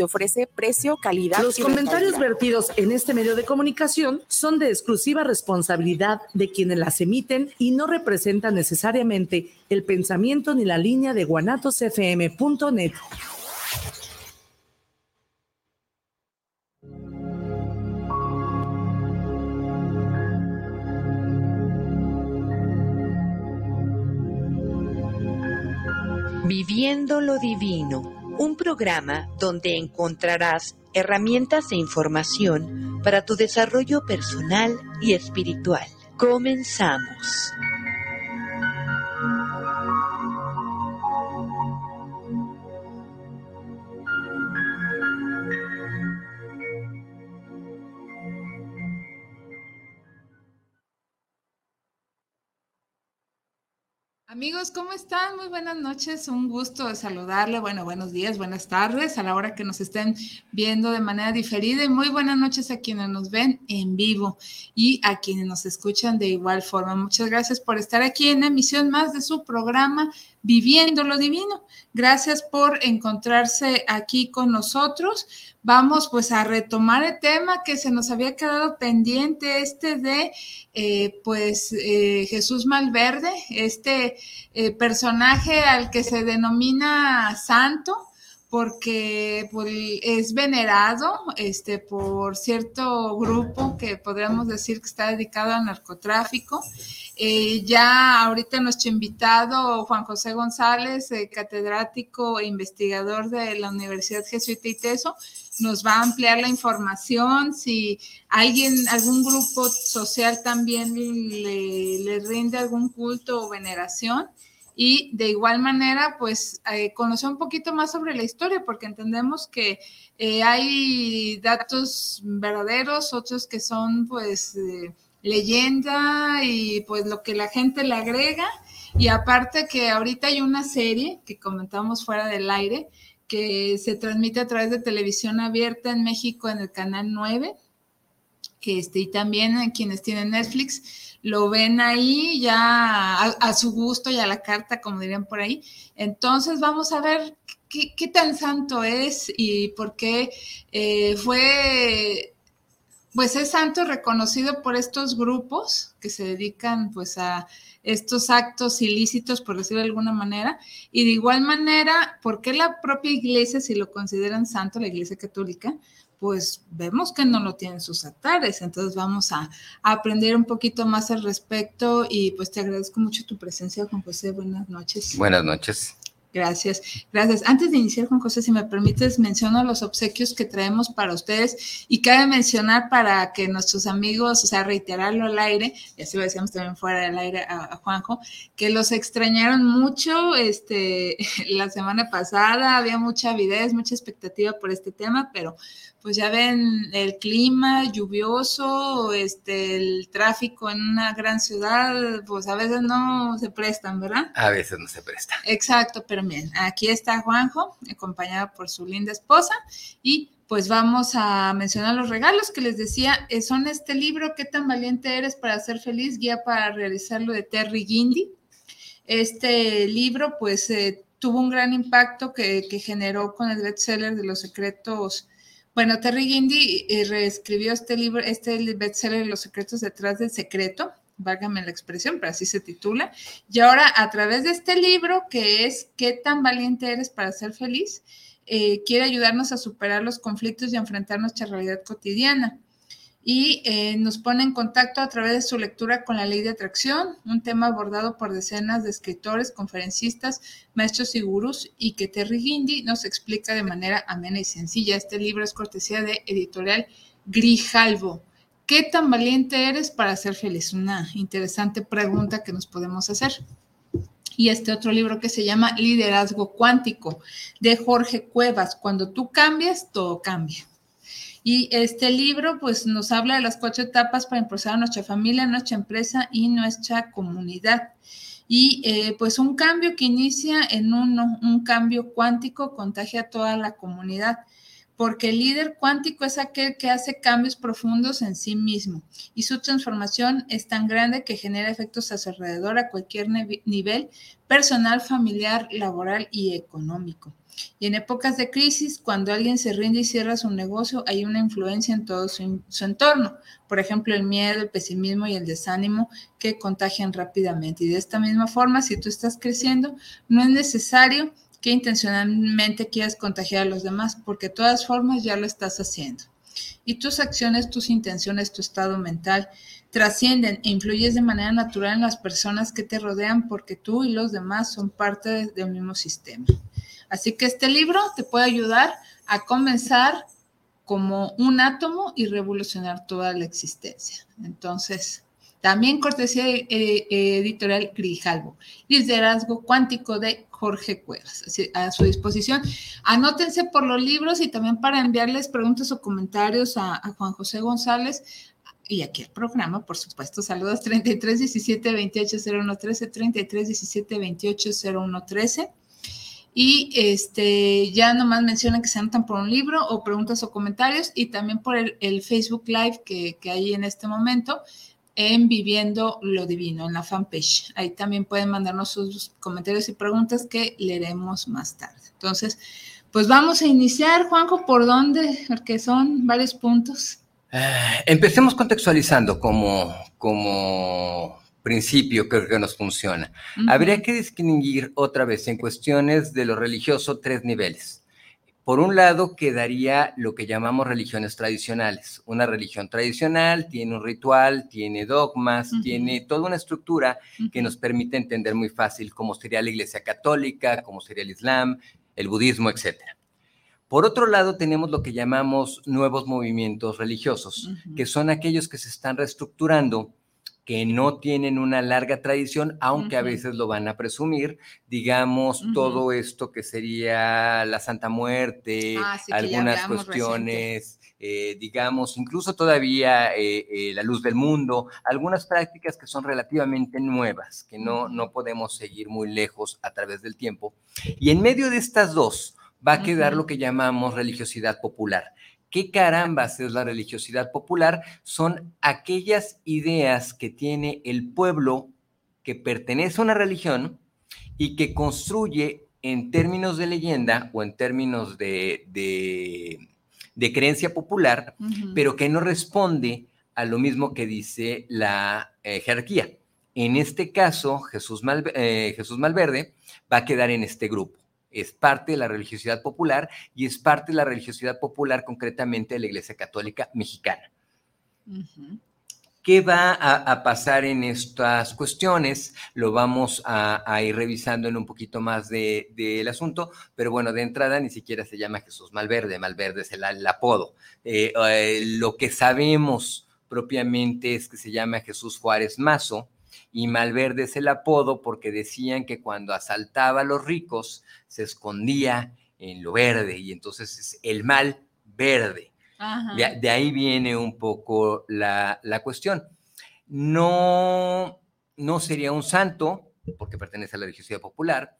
te ofrece precio, calidad. Los comentarios vertidos en este medio de comunicación son de exclusiva responsabilidad de quienes las emiten y no representan necesariamente el pensamiento ni la línea de guanatosfm.net. Viviendo lo Divino, un programa donde encontrarás herramientas e información para tu desarrollo personal y espiritual. Comenzamos. Amigos, ¿cómo están? Muy buenas noches, un gusto saludarle. Bueno, buenos días, buenas tardes a la hora que nos estén viendo de manera diferida y muy buenas noches a quienes nos ven en vivo y a quienes nos escuchan de igual forma. Muchas gracias por estar aquí en emisión más de su programa Viviendo lo Divino. Gracias por encontrarse aquí con nosotros. Vamos pues a retomar el tema que se nos había quedado pendiente, este de eh, pues eh, Jesús Malverde, este eh, personaje al que se denomina santo porque pues, es venerado este, por cierto grupo que podríamos decir que está dedicado al narcotráfico. Eh, ya ahorita nuestro invitado, Juan José González, eh, catedrático e investigador de la Universidad Jesuita y Teso, nos va a ampliar la información. Si alguien, algún grupo social también le rinde algún culto o veneración, y de igual manera, pues eh, conocer un poquito más sobre la historia, porque entendemos que eh, hay datos verdaderos, otros que son pues leyenda y pues lo que la gente le agrega. Y aparte que ahorita hay una serie que comentamos fuera del aire, que se transmite a través de televisión abierta en México en el canal 9, este, y también quienes tienen Netflix lo ven ahí ya a, su gusto y a la carta, como dirían por ahí. Entonces vamos a ver qué, tan santo es y por qué eh, fue, pues es santo reconocido por estos grupos que se dedican pues a estos actos ilícitos, por decirlo de alguna manera, y de igual manera, ¿por qué la propia iglesia, si lo consideran santo, la iglesia católica, pues vemos que no lo tienen sus altares. Entonces vamos a, aprender un poquito más al respecto y pues te agradezco mucho tu presencia, Juan José. Buenas noches. Buenas noches. Gracias, gracias. Antes de iniciar, Juan José, si me permites, menciono los obsequios que traemos para ustedes y cabe mencionar para que nuestros amigos, o sea, reiterarlo al aire, y así lo decíamos también fuera del aire a, Juanjo, que los extrañaron mucho este, la semana pasada, había mucha avidez, mucha expectativa por este tema, pero pues ya ven el clima lluvioso, este, el tráfico en una gran ciudad, pues a veces no se prestan, ¿verdad? A veces no se prestan. Exacto, pero bien, aquí está Juanjo, acompañado por su linda esposa, y pues vamos a mencionar los regalos que les decía, eh, son este libro, ¿Qué tan valiente eres para ser feliz? Guía para realizarlo de Terry Guindy. Este libro, pues, eh, tuvo un gran impacto que, que generó con el bestseller de los secretos bueno, Terry Guindy eh, reescribió este libro, este bestseller Los secretos detrás del secreto, válgame la expresión, pero así se titula. Y ahora, a través de este libro, que es ¿Qué tan valiente eres para ser feliz? Eh, quiere ayudarnos a superar los conflictos y enfrentar nuestra realidad cotidiana y eh, nos pone en contacto a través de su lectura con la ley de atracción, un tema abordado por decenas de escritores, conferencistas, maestros y gurús y que Terry Guindy nos explica de manera amena y sencilla. Este libro es cortesía de editorial Grijalvo. ¿Qué tan valiente eres para ser feliz? Una interesante pregunta que nos podemos hacer. Y este otro libro que se llama Liderazgo Cuántico de Jorge Cuevas. Cuando tú cambias, todo cambia. Y este libro pues nos habla de las cuatro etapas para impulsar a nuestra familia, nuestra empresa y nuestra comunidad. Y eh, pues un cambio que inicia en uno, un cambio cuántico contagia a toda la comunidad, porque el líder cuántico es aquel que hace cambios profundos en sí mismo y su transformación es tan grande que genera efectos a su alrededor a cualquier nivel personal, familiar, laboral y económico. Y en épocas de crisis, cuando alguien se rinde y cierra su negocio, hay una influencia en todo su, entorno. Por ejemplo, el miedo, el pesimismo y el desánimo que contagian rápidamente. Y de esta misma forma, si tú estás creciendo, no es necesario que intencionalmente quieras contagiar a los demás, porque de todas formas ya lo estás haciendo. Y tus acciones, tus intenciones, tu estado mental trascienden e influyes de manera natural en las personas que te rodean porque tú y los demás son parte del mismo sistema. Así que este libro te puede ayudar a comenzar como un átomo y revolucionar toda la existencia. Entonces, también cortesía eh, eh, editorial Grijalvo, liderazgo cuántico de Jorge Cuevas, a su disposición. Anótense por los libros y también para enviarles preguntas o comentarios a, Juan José González y aquí el programa, por supuesto. Saludos 33 17 28 01 13, 33 17 28 01 13. Y este, ya nomás mencionan que se anotan por un libro o preguntas o comentarios y también por el, Facebook Live que, que, hay en este momento en Viviendo lo Divino, en la fanpage. Ahí también pueden mandarnos sus comentarios y preguntas que leeremos más tarde. Entonces, pues vamos a iniciar, Juanjo, ¿por dónde? Porque son varios puntos. Eh, empecemos contextualizando como, como principio creo que nos funciona. Habría que distinguir otra vez en cuestiones de lo religioso tres niveles. Por un lado, quedaría lo que llamamos religiones tradicionales. Una religión tradicional tiene un ritual, tiene dogmas, tiene toda una estructura que nos permite entender muy fácil cómo sería la Iglesia Católica, cómo sería el Islam, el budismo, etcétera. Por otro lado, tenemos lo que llamamos nuevos movimientos religiosos, que son aquellos que se están reestructurando, que no tienen una larga tradición, aunque a veces lo van a presumir, digamos, todo esto que sería la Santa Muerte, ah, algunas cuestiones, eh, digamos, incluso todavía eh, eh, la luz del mundo, algunas prácticas que son relativamente nuevas, que no, no podemos seguir muy lejos a través del tiempo. Y en medio de estas dos, va a quedar lo que llamamos religiosidad popular. ¿Qué carambas es la religiosidad popular? Son aquellas ideas que tiene el pueblo que pertenece a una religión y que construye en términos de leyenda o en términos de, de, creencia popular, pero que no responde a lo mismo que dice la eh, jerarquía. En este caso, Jesús, eh, Jesús Malverde va a quedar en este grupo es parte de la religiosidad popular y es parte de la religiosidad popular concretamente de la Iglesia Católica Mexicana. ¿Qué va a, pasar en estas cuestiones? Lo vamos a, ir revisando en un poquito más del asunto, pero bueno, de entrada ni siquiera se llama Jesús Malverde, Malverde es el, apodo. Eh, eh, lo que sabemos propiamente es que se llama Jesús Juárez Mazo, y Malverde es el apodo porque decían que cuando asaltaba a los ricos se escondía en lo verde y entonces es el mal verde. De, ahí viene un poco la, cuestión. No, no sería un santo, porque pertenece a la religiosidad popular,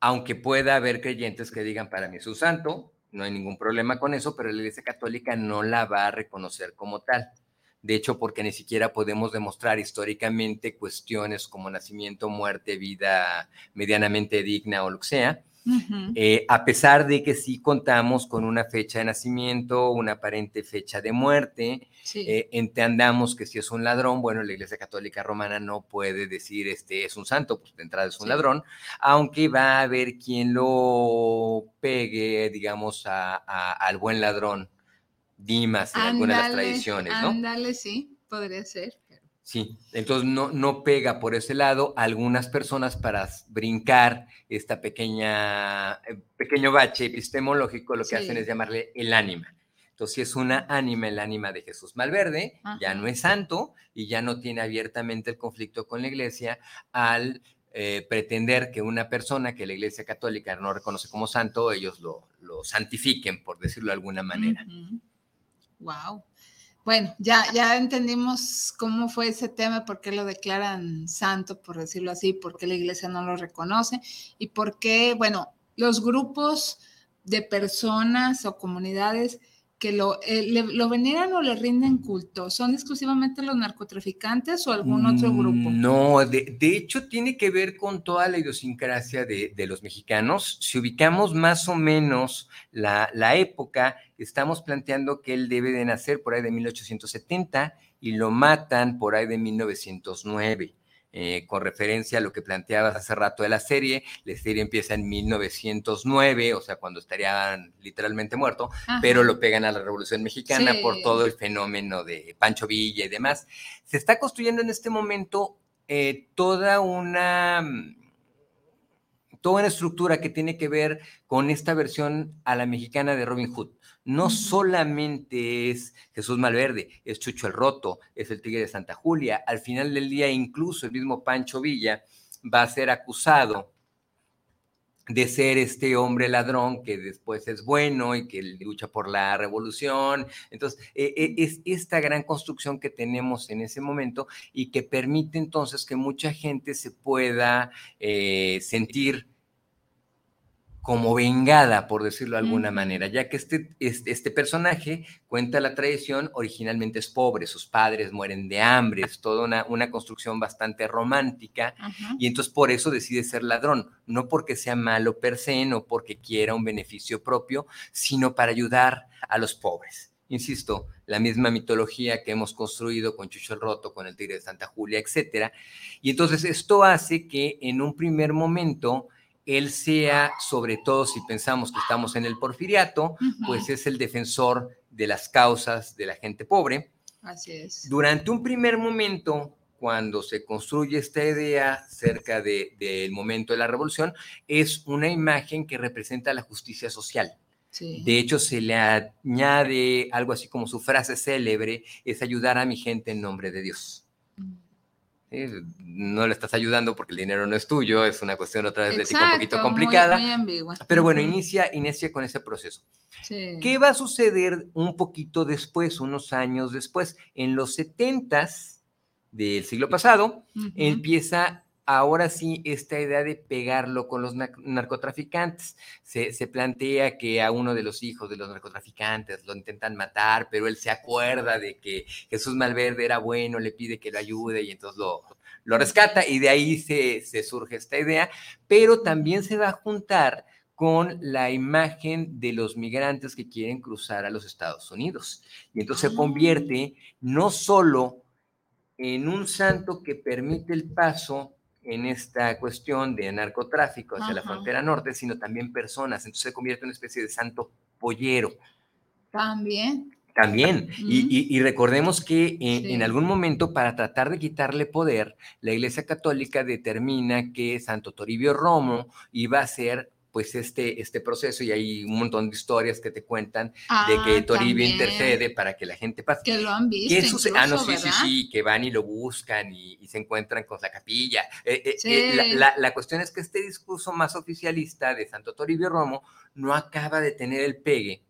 aunque pueda haber creyentes que digan, para mí es un santo, no hay ningún problema con eso, pero la Iglesia Católica no la va a reconocer como tal de hecho, porque ni siquiera podemos demostrar históricamente cuestiones como nacimiento, muerte, vida medianamente digna o lo que sea, eh, a pesar de que sí contamos con una fecha de nacimiento, una aparente fecha de muerte, eh, entendamos que si es un ladrón, bueno, la Iglesia Católica Romana no puede decir este es un santo, pues de entrada es un ladrón, aunque va a haber quien lo pegue, digamos, al buen ladrón Dimas en algunas de las tradiciones, ¿no? Ándale, sí, podría ser. Sí, entonces no, no pega por ese lado. Algunas personas para brincar esta pequeña, eh, pequeño bache epistemológico lo que hacen es llamarle el ánima. Entonces, si es una ánima, el ánima de Jesús Malverde, ya no es santo y ya no tiene abiertamente el conflicto con la iglesia al eh, pretender que una persona que la iglesia católica no reconoce como santo, ellos lo, lo santifiquen, por decirlo de alguna manera. Wow. Bueno, ya, ya entendimos cómo fue ese tema, por qué lo declaran santo, por decirlo así, por qué la iglesia no lo reconoce y por qué, bueno, los grupos de personas o comunidades que lo, eh, lo veneran o le rinden culto? ¿Son exclusivamente los narcotraficantes o algún otro grupo? Mm, no, de, hecho tiene que ver con toda la idiosincrasia de, los mexicanos. Si ubicamos más o menos la, la época, estamos planteando que él debe de nacer por ahí de 1870 y lo matan por ahí de 1909. Eh, con referencia a lo que planteabas hace rato de la serie. La serie empieza en 1909, o sea, cuando estarían literalmente muerto, pero lo pegan a la Revolución Mexicana por todo el fenómeno de Pancho Villa y demás. Se está construyendo en este momento eh, toda una toda una estructura que tiene que ver con esta versión a la mexicana de Robin Hood no solamente es Jesús Malverde, es Chucho el Roto, es el Tigre de Santa Julia. Al final del día, incluso el mismo Pancho Villa va a ser acusado de ser este hombre ladrón que después es bueno y que lucha por la revolución. Entonces, e, e, es esta gran construcción que tenemos en ese momento y que permite entonces que mucha gente se pueda eh, sentir como vengada, por decirlo de alguna manera, ya que este, este, este, personaje cuenta la tradición, originalmente es pobre, sus padres mueren de hambre, es toda una, una construcción bastante romántica, y entonces por eso decide ser ladrón, no porque sea malo per se, no porque quiera un beneficio propio, sino para ayudar a los pobres. Insisto, la misma mitología que hemos construido con Chucho el Roto, con el Tigre de Santa Julia, etcétera. Y entonces esto hace que en un primer momento él sea, sobre todo si pensamos que estamos en el porfiriato, pues es el defensor de las causas de la gente pobre. Así es. Durante un primer momento, cuando se construye esta idea cerca del momento de la revolución, es una imagen que representa la justicia social. De hecho, se le añade algo así como su frase célebre, es ayudar a mi gente en nombre de Dios no le estás ayudando porque el dinero no es tuyo, es una cuestión otra vez de un poquito complicada. pero bueno, inicia, inicia con ese proceso. ¿Qué va a suceder un poquito después, unos años después? En los setentas del siglo pasado, empieza ahora sí esta idea de pegarlo con los narcotraficantes. Se, plantea que a uno de los hijos de los narcotraficantes lo intentan matar, pero él se acuerda de que Jesús Malverde era bueno, le pide que lo ayude y entonces lo, lo rescata y de ahí se, se surge esta idea, pero también se va a juntar con la imagen de los migrantes que quieren cruzar a los Estados Unidos. Y entonces se convierte ah. no solo en un santo que permite el paso en esta cuestión de narcotráfico hacia la frontera norte, sino también personas. Entonces se convierte en una especie de santo pollero. También. También. y, recordemos que en, algún momento, para tratar de quitarle poder, la Iglesia Católica determina que Santo Toribio Romo iba a ser pues este, este proceso y hay un montón de historias que te cuentan de ah, que Toribio intercede para que la gente pase. Que lo han visto. ah, no, sí, sí, sí, que van y lo buscan y, se encuentran con la capilla. Eh, eh, eh, la, la, cuestión es que este discurso más oficialista de Santo Toribio Romo no acaba de tener el pegue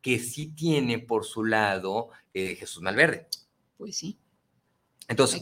que sí tiene por su lado Jesús Malverde. Pues sí. Entonces,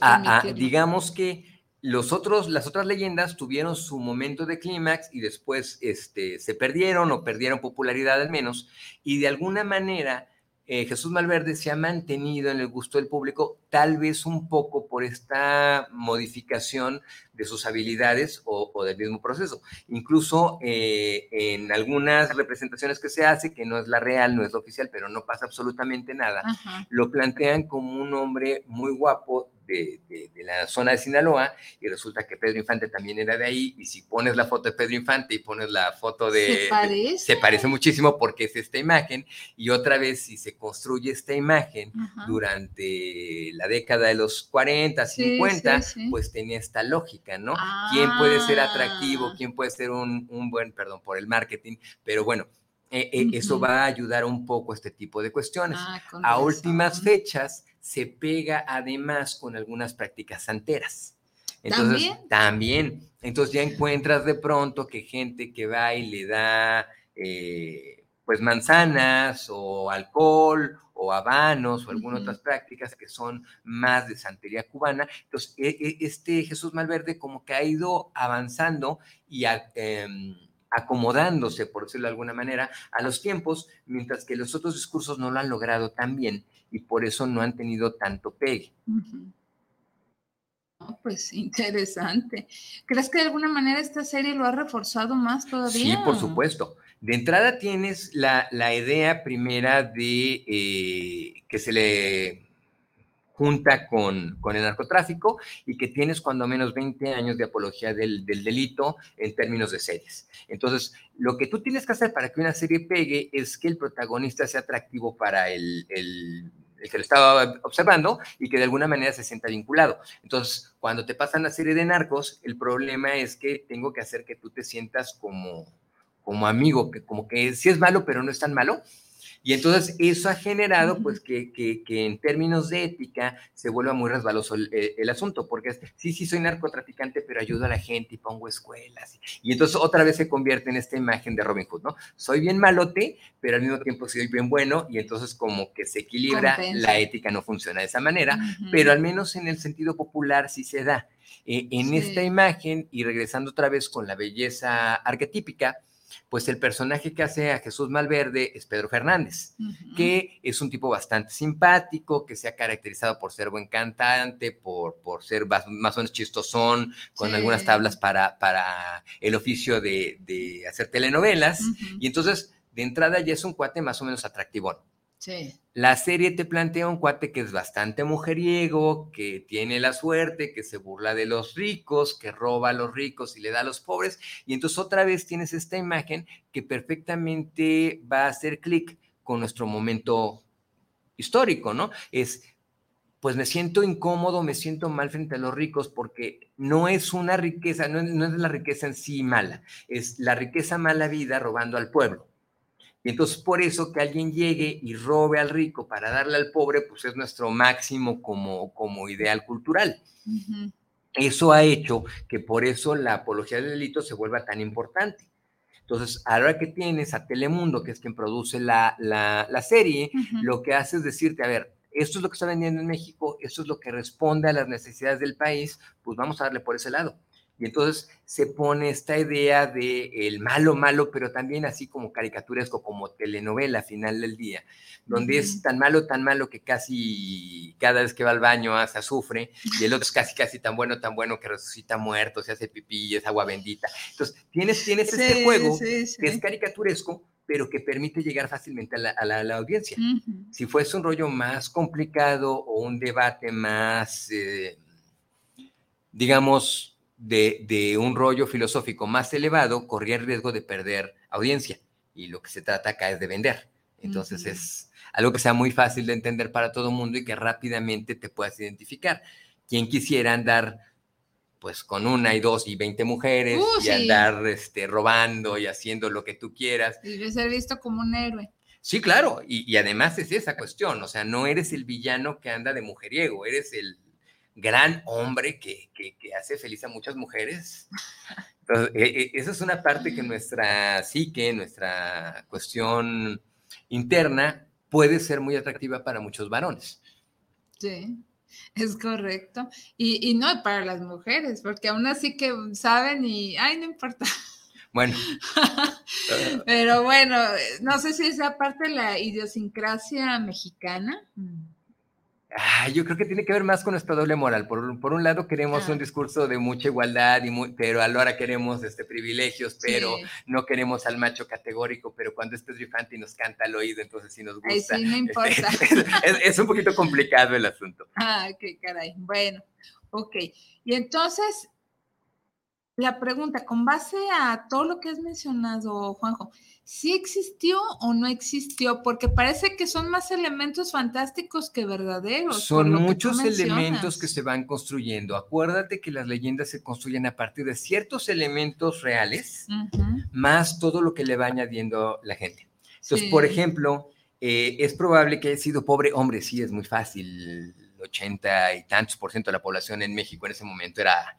digamos que los otros, las otras leyendas tuvieron su momento de clímax y después este, se perdieron o perdieron popularidad al menos, y de alguna manera eh, Jesús Malverde se ha mantenido en el gusto del público, tal vez un poco por esta modificación de sus habilidades o, del mismo proceso. Incluso eh, en algunas representaciones que se hace, que no es la real, no es la oficial, pero no pasa absolutamente nada, lo plantean como un hombre muy guapo de, la zona de Sinaloa y resulta que Pedro Infante también era de ahí y si pones la foto de Pedro Infante y pones la foto de... Se parece. se parece muchísimo porque es esta imagen y otra vez si se construye esta imagen durante la década de los 40, 50, pues tenía esta lógica, ¿no? ¿Quién puede ser atractivo? Ah. ¿Quién puede ser un, un buen, perdón, por el marketing? Pero bueno, eh, eh, eso va a ayudar un poco a este tipo de cuestiones. Ah, a últimas fechas se pega además con algunas prácticas santeras. Entonces, ¿También? Entonces ya encuentras de pronto que gente que va y le da eh, pues manzanas o alcohol o habanos o algunas otras prácticas que son más de santería cubana. Entonces, e, e, este Jesús Malverde como que ha ido avanzando y... Em, acomodándose, por decirlo de alguna manera, a los tiempos, mientras que los otros discursos no lo han logrado tan bien y por eso no han tenido tanto pegue. pues interesante. ¿Crees que de alguna manera esta serie lo ha reforzado más todavía? Sí, por supuesto. De entrada tienes la, idea primera de eh, que se le junta con, el narcotráfico y que tienes cuando menos 20 años de apología del, delito en términos de series. Entonces, lo que tú tienes que hacer para que una serie pegue es que el protagonista sea atractivo para el, el que lo estaba observando y que de alguna manera se sienta vinculado. Entonces, cuando te pasan la serie de narcos, el problema es que tengo que hacer que tú te sientas como, como amigo, que como que sí es malo, pero no es tan malo. Y entonces eso ha generado, pues, que, que, que, en términos de ética se vuelva muy resbaloso el, eh, el, asunto, porque es, sí, sí, soy narcotraficante, pero ayudo a la gente y pongo escuelas. Y entonces otra vez se convierte en esta imagen de Robin Hood, ¿no? Soy bien malote, pero al mismo tiempo soy bien bueno, y entonces como que se equilibra, la ética no funciona de esa manera, pero al menos en el sentido popular sí se da. Eh, en esta imagen, y regresando otra vez con la belleza arquetípica, pues el personaje que hace a Jesús Malverde es Pedro Fernández, que es un tipo bastante simpático, que se ha caracterizado por ser buen cantante, por, por ser más, o menos chistosón, con algunas tablas para, para el oficio de, hacer telenovelas. Y entonces, de entrada ya es un cuate más o menos atractivón. La serie te plantea un cuate que es bastante mujeriego, que tiene la suerte, que se burla de los ricos, que roba a los ricos y le da a los pobres. Y entonces otra vez tienes esta imagen que perfectamente va a hacer clic con nuestro momento histórico, ¿no? Es, pues me siento incómodo, me siento mal frente a los ricos porque no es una riqueza, no es la riqueza en sí mala, es la riqueza mala vida robando al pueblo. Y entonces por eso que alguien llegue y robe al rico para darle al pobre, pues es nuestro máximo como, como ideal cultural. Eso ha hecho que por eso la apología del delito se vuelva tan importante. Entonces, ahora que tienes a Telemundo, que es quien produce la, la, serie, lo que hace es decirte, a ver, esto es lo que está vendiendo en México, esto es lo que responde a las necesidades del país, pues vamos a darle por ese lado. Y entonces se pone esta idea de el malo, malo, pero también así como caricaturesco, como telenovela final del día, donde es tan malo, tan malo que casi cada vez que va al baño se sufre, y el otro es casi, casi tan bueno, tan bueno que resucita muerto, se hace pipí y es agua bendita. Entonces, tienes, tienes este juego que es caricaturesco, pero que permite llegar fácilmente a la, audiencia. Si fuese un rollo más complicado o un debate más, eh, digamos, de, un rollo filosófico más elevado, corría el riesgo de perder audiencia. Y lo que se trata acá es de vender. Entonces es algo que sea muy fácil de entender para todo el mundo y que rápidamente te puedas identificar. Quien quisiera andar pues con una y dos y veinte mujeres uh, y andar este, robando y haciendo lo que tú quieras. Y ser visto como un héroe. Sí, claro, y, y, además es esa cuestión, o sea, no eres el villano que anda de mujeriego, eres el, gran hombre que, hace feliz a muchas mujeres. Entonces, e, e, esa es una parte que nuestra psique, nuestra cuestión interna, puede ser muy atractiva para muchos varones. Sí, es correcto. Y, y no para las mujeres, porque aún así que saben y, ay, no importa. Bueno. Pero bueno, no sé si esa parte de la idiosincrasia mexicana. Ah, yo creo que tiene que ver más con nuestra doble moral. Por, un lado queremos un discurso de mucha igualdad, y pero a la hora queremos este, privilegios, pero no queremos al macho categórico, pero cuando es Pedro y nos canta al oído, entonces sí nos gusta. sí, no importa. Es, un poquito complicado el asunto. Ah, qué caray. Bueno, ok. Y entonces, la pregunta, con base a todo lo que has mencionado, Juanjo, ¿sí existió o no existió? Porque parece que son más elementos fantásticos que verdaderos. Son muchos elementos que se van construyendo. Acuérdate que las leyendas se construyen a partir de ciertos elementos reales, más todo lo que le va añadiendo la gente. Entonces, por ejemplo, eh, es probable que haya sido pobre hombre, sí, es muy fácil 80 y tantos por ciento de la población en México en ese momento era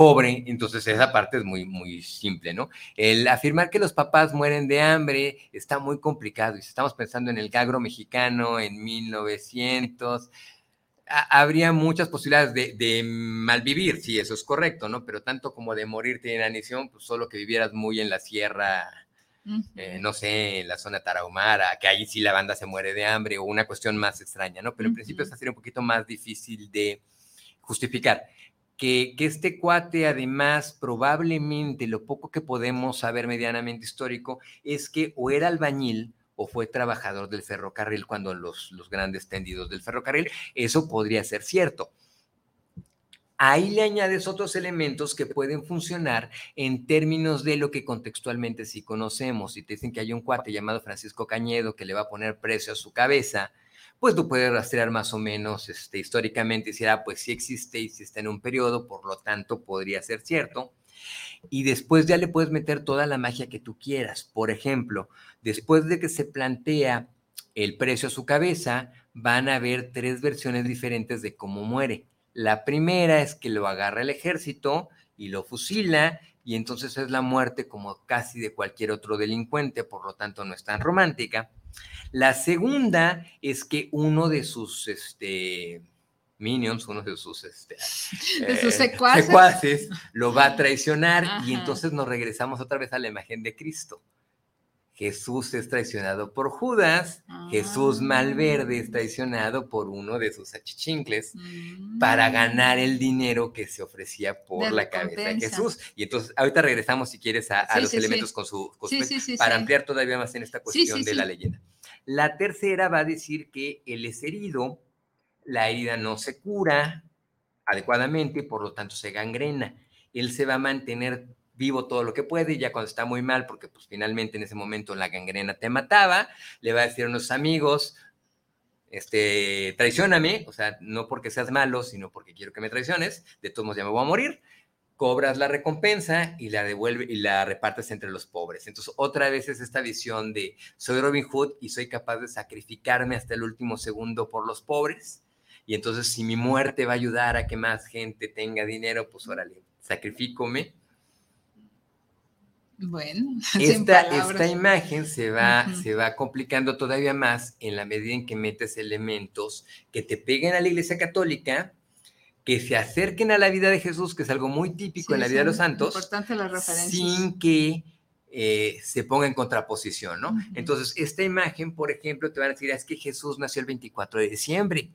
pobre, entonces esa parte es muy, muy simple, ¿no? El afirmar que los papás mueren de hambre está muy complicado y si estamos pensando en el gagro mexicano en 1900, habría muchas posibilidades de, de, malvivir, sí, eso es correcto, ¿no? Pero tanto como de morirte de inanición, pues solo que vivieras muy en la sierra, eh, no sé, en la zona tarahumara, que ahí sí la banda se muere de hambre o una cuestión más extraña, ¿no? Pero en principio esa sería un poquito más difícil de justificar. Que, este cuate, además, probablemente lo poco que podemos saber medianamente histórico es que o era albañil o fue trabajador del ferrocarril cuando los, los grandes tendidos del ferrocarril. Eso podría ser cierto. Ahí le añades otros elementos que pueden funcionar en términos de lo que contextualmente sí conocemos. Si te dicen que hay un cuate llamado Francisco Cañedo que le va a poner precio a su cabeza, pues tú puedes rastrear más o menos este, históricamente decir, ah, pues sí existe y sí está en un periodo, por lo tanto podría ser cierto. Y después ya le puedes meter toda la magia que tú quieras. Por ejemplo, después de que se plantea el precio a su cabeza, van a haber tres versiones diferentes de cómo muere. La primera es que lo agarra el ejército y lo fusila y entonces es la muerte como casi de cualquier otro delincuente, por lo tanto no es tan romántica. La segunda es que uno de sus este, minions, uno de sus, este, eh, secuaces. lo va a traicionar y entonces nos regresamos otra vez a la imagen de Cristo. Jesús es traicionado por Judas, Jesús Malverde es ah. traicionado por uno de sus achichincles para mm. ganar el dinero que se ofrecía por la cabeza de Jesús. Y entonces, ahorita regresamos, si quieres, a, los elementos con su, para ampliar todavía más en esta cuestión de la leyenda. La tercera va a decir que él es herido, la herida no se cura adecuadamente, por lo tanto se gangrena. Él se va a mantener vivo todo lo que puede y ya cuando está muy mal, porque pues finalmente en ese momento la gangrena te mataba, le va a decir a unos amigos, este, traicioname, o sea, no porque seas malo, sino porque quiero que me traiciones, de todos modos ya me voy a morir, cobras la recompensa y la devuelve y la repartes entre los pobres. Entonces, otra vez es esta visión de soy Robin Hood y soy capaz de sacrificarme hasta el último segundo por los pobres. Y entonces, si mi muerte va a ayudar a que más gente tenga dinero, pues órale, sacrifícome bueno, esta, esta imagen se va, se va complicando todavía más en la medida en que metes elementos que te peguen a la Iglesia Católica, que se acerquen a la vida de Jesús, que es algo muy típico en la vida de los santos, sin que eh, se ponga en contraposición, ¿no? Entonces, esta imagen, por ejemplo, te van a decir, es que Jesús nació el 24 de diciembre.